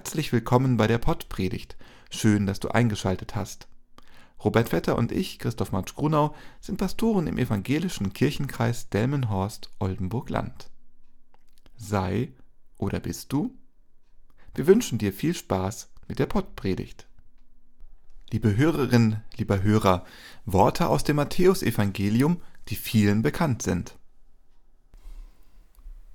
Herzlich willkommen bei der Pottpredigt. Schön, dass du eingeschaltet hast. Robert Vetter und ich, Christoph Matsch Grunau, sind Pastoren im evangelischen Kirchenkreis Delmenhorst-Oldenburg-Land. Sei oder bist du? Wir wünschen dir viel Spaß mit der Pottpredigt. Liebe Hörerinnen, lieber Hörer, Worte aus dem Matthäusevangelium, die vielen bekannt sind.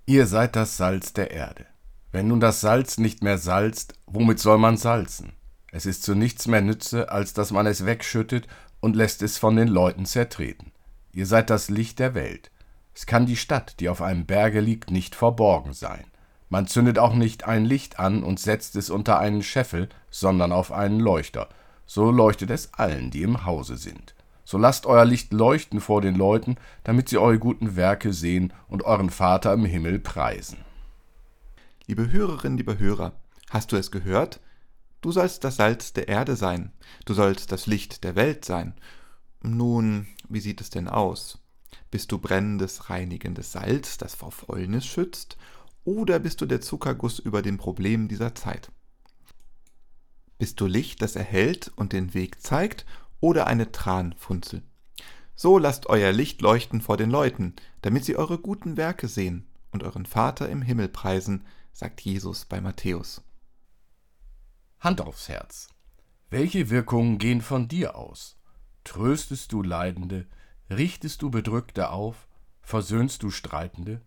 Ihr seid das Salz der Erde. Wenn nun das Salz nicht mehr salzt, womit soll man salzen? Es ist zu nichts mehr Nütze, als dass man es wegschüttet und lässt es von den Leuten zertreten. Ihr seid das Licht der Welt. Es kann die Stadt, die auf einem Berge liegt, nicht verborgen sein. Man zündet auch nicht ein Licht an und setzt es unter einen Scheffel, sondern auf einen Leuchter. So leuchtet es allen, die im Hause sind. So lasst euer Licht leuchten vor den Leuten, damit sie eure guten Werke sehen und euren Vater im Himmel preisen. Liebe Hörerinnen, liebe Hörer, hast du es gehört? Du sollst das Salz der Erde sein, du sollst das Licht der Welt sein. Nun, wie sieht es denn aus? Bist du brennendes, reinigendes Salz, das vor Fäulnis schützt, oder bist du der Zuckerguss über den Problemen dieser Zeit? Bist du Licht, das erhellt und den Weg zeigt, oder eine Tranfunzel? So lasst euer Licht leuchten vor den Leuten, damit sie eure guten Werke sehen und euren Vater im Himmel preisen, sagt Jesus bei Matthäus. Hand aufs Herz. Welche Wirkungen gehen von dir aus? Tröstest du Leidende, richtest du Bedrückte auf, versöhnst du Streitende?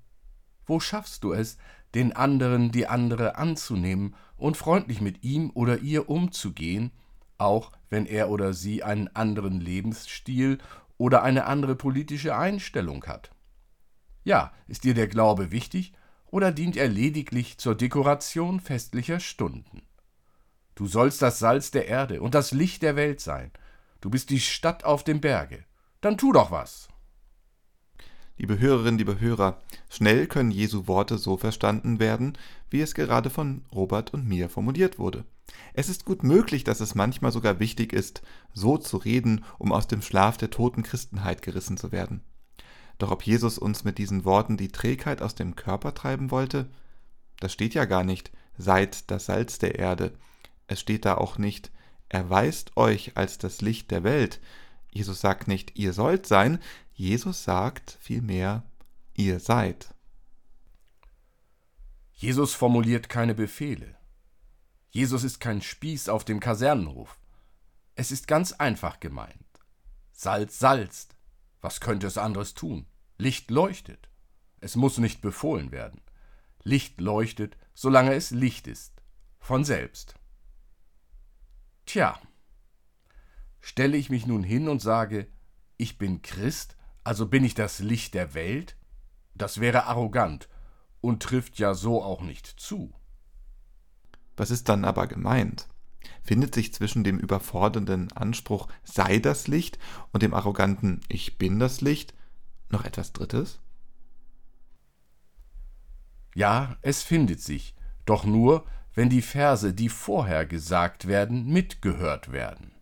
Wo schaffst du es, den anderen die andere anzunehmen und freundlich mit ihm oder ihr umzugehen, auch wenn er oder sie einen anderen Lebensstil oder eine andere politische Einstellung hat? Ja, ist dir der Glaube wichtig oder dient er lediglich zur Dekoration festlicher Stunden? Du sollst das Salz der Erde und das Licht der Welt sein. Du bist die Stadt auf dem Berge. Dann tu doch was. Liebe Hörerinnen, liebe Hörer, schnell können Jesu Worte so verstanden werden, wie es gerade von Robert und mir formuliert wurde. Es ist gut möglich, dass es manchmal sogar wichtig ist, so zu reden, um aus dem Schlaf der toten Christenheit gerissen zu werden. Doch ob Jesus uns mit diesen Worten die Trägheit aus dem Körper treiben wollte? Das steht ja gar nicht, seid das Salz der Erde. Es steht da auch nicht, erweist euch als das Licht der Welt. Jesus sagt nicht, ihr sollt sein, Jesus sagt vielmehr, ihr seid. Jesus formuliert keine Befehle. Jesus ist kein Spieß auf dem Kasernenhof. Es ist ganz einfach gemeint. Salz salzt, was könnte es anderes tun? Licht leuchtet. Es muss nicht befohlen werden. Licht leuchtet, solange es Licht ist. Von selbst. Tja, stelle ich mich nun hin und sage, ich bin Christ, also bin ich das Licht der Welt? Das wäre arrogant und trifft ja so auch nicht zu. Was ist dann aber gemeint? Findet sich zwischen dem überfordernden Anspruch sei das Licht und dem arroganten ich bin das Licht noch etwas Drittes? Ja, es findet sich, doch nur, wenn die Verse, die vorher gesagt werden, mitgehört werden.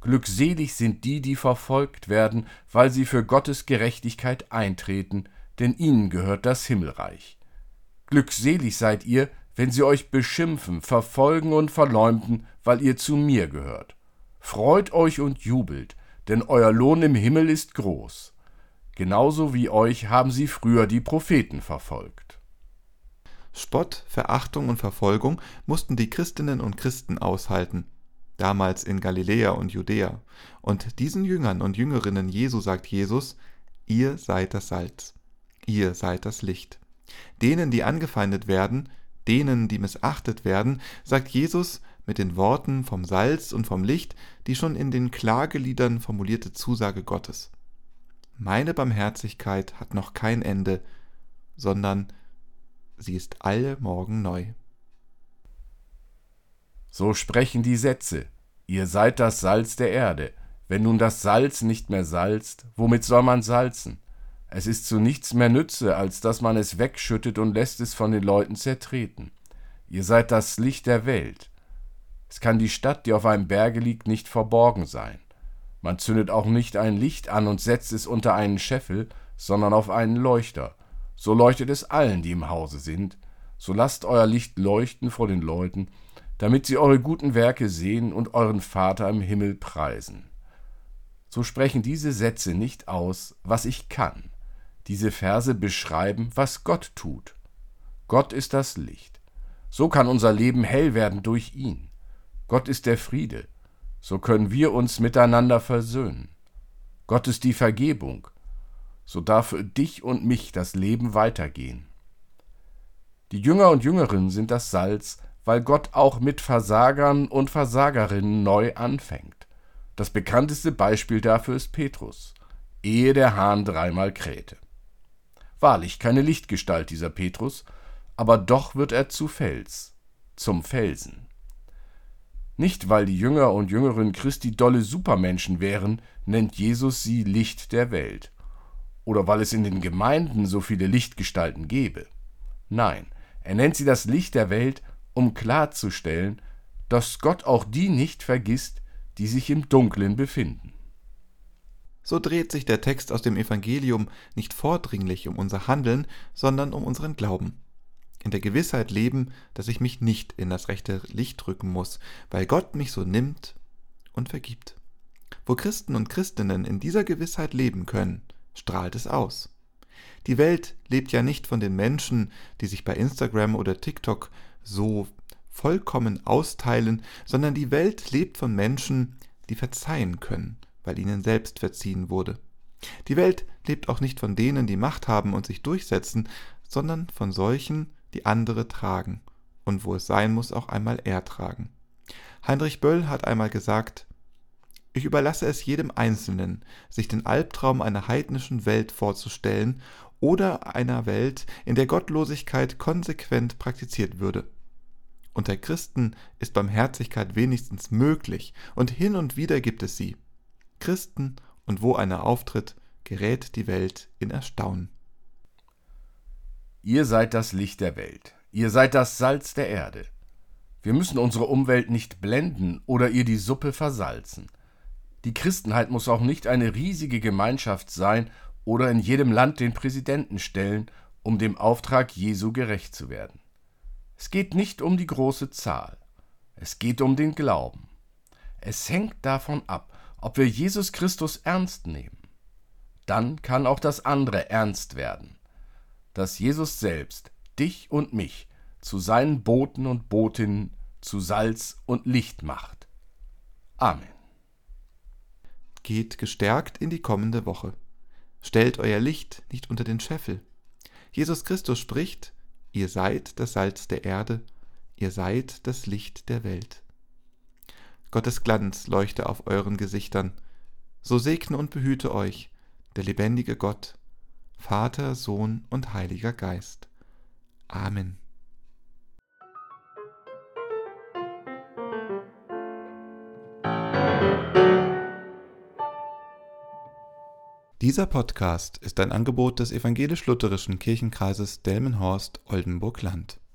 Glückselig sind die, die verfolgt werden, weil sie für Gottes Gerechtigkeit eintreten, denn ihnen gehört das Himmelreich. Glückselig seid ihr, wenn sie euch beschimpfen, verfolgen und verleumden, weil ihr zu mir gehört. Freut euch und jubelt, denn euer Lohn im Himmel ist groß. Genauso wie euch haben sie früher die Propheten verfolgt. Spott, Verachtung und Verfolgung mussten die Christinnen und Christen aushalten, damals in Galiläa und Judäa. Und diesen Jüngern und Jüngerinnen Jesu sagt Jesus, ihr seid das Salz, ihr seid das Licht. Denen, die angefeindet werden, denen, die missachtet werden, sagt Jesus mit den Worten vom Salz und vom Licht die schon in den Klageliedern formulierte Zusage Gottes. Meine Barmherzigkeit hat noch kein Ende, sondern sie ist alle Morgen neu. So sprechen die Sätze, ihr seid das Salz der Erde. Wenn nun das Salz nicht mehr salzt, womit soll man salzen? Es ist zu nichts mehr Nütze, als dass man es wegschüttet und lässt es von den Leuten zertreten. Ihr seid das Licht der Welt. Es kann die Stadt, die auf einem Berge liegt, nicht verborgen sein. Man zündet auch nicht ein Licht an und setzt es unter einen Scheffel, sondern auf einen Leuchter. So leuchtet es allen, die im Hause sind. so lasst euer Licht leuchten vor den Leuten, damit sie eure guten Werke sehen und euren Vater im Himmel preisen. So sprechen diese Sätze nicht aus, was ich kann. Diese Verse beschreiben, was Gott tut. Gott ist das Licht. So kann unser Leben hell werden durch ihn. Gott ist der Friede. So können wir uns miteinander versöhnen. Gott ist die Vergebung. So darf für dich und mich das Leben weitergehen. Die Jünger und Jüngerinnen sind das Salz, weil Gott auch mit Versagern und Versagerinnen neu anfängt. Das bekannteste Beispiel dafür ist Petrus, ehe der Hahn dreimal krähte. Wahrlich keine Lichtgestalt dieser Petrus, aber doch wird er zu Fels, zum Felsen. Nicht weil die Jünger und Jüngerinnen Christi dolle Supermenschen wären, nennt Jesus sie Licht der Welt. Oder weil es in den Gemeinden so viele Lichtgestalten gäbe. Nein, er nennt sie das Licht der Welt, um klarzustellen, dass Gott auch die nicht vergisst, die sich im Dunklen befinden. So dreht sich der Text aus dem Evangelium nicht vordringlich um unser Handeln, sondern um unseren Glauben. In der Gewissheit leben, dass ich mich nicht in das rechte Licht drücken muss, weil Gott mich so nimmt und vergibt. Wo Christen und Christinnen in dieser Gewissheit leben können, strahlt es aus. Die Welt lebt ja nicht von den Menschen, die sich bei Instagram oder TikTok so vollkommen austeilen, sondern die Welt lebt von Menschen, die verzeihen können, weil ihnen selbst verziehen wurde. Die Welt lebt auch nicht von denen, die Macht haben und sich durchsetzen, sondern von solchen, die andere tragen und wo es sein muss, auch einmal ertragen. Heinrich Böll hat einmal gesagt, ich überlasse es jedem Einzelnen, sich den Albtraum einer heidnischen Welt vorzustellen oder einer Welt, in der Gottlosigkeit konsequent praktiziert würde. Unter Christen ist Barmherzigkeit wenigstens möglich, und hin und wieder gibt es sie. Christen, und wo einer auftritt, gerät die Welt in Erstaunen. Ihr seid das Licht der Welt, ihr seid das Salz der Erde. Wir müssen unsere Umwelt nicht blenden oder ihr die Suppe versalzen. Die Christenheit muss auch nicht eine riesige Gemeinschaft sein oder in jedem Land den Präsidenten stellen, um dem Auftrag Jesu gerecht zu werden. Es geht nicht um die große Zahl, es geht um den Glauben. Es hängt davon ab, ob wir Jesus Christus ernst nehmen. Dann kann auch das andere ernst werden, dass Jesus selbst dich und mich zu seinen Boten und Botinnen zu Salz und Licht macht. Amen. Geht gestärkt in die kommende Woche. Stellt euer Licht nicht unter den Scheffel. Jesus Christus spricht, ihr seid das Salz der Erde, ihr seid das Licht der Welt. Gottes Glanz leuchte auf euren Gesichtern, so segne und behüte euch der lebendige Gott, Vater, Sohn und Heiliger Geist. Amen. Dieser Podcast ist ein Angebot des evangelisch-lutherischen Kirchenkreises Delmenhorst-Oldenburg-Land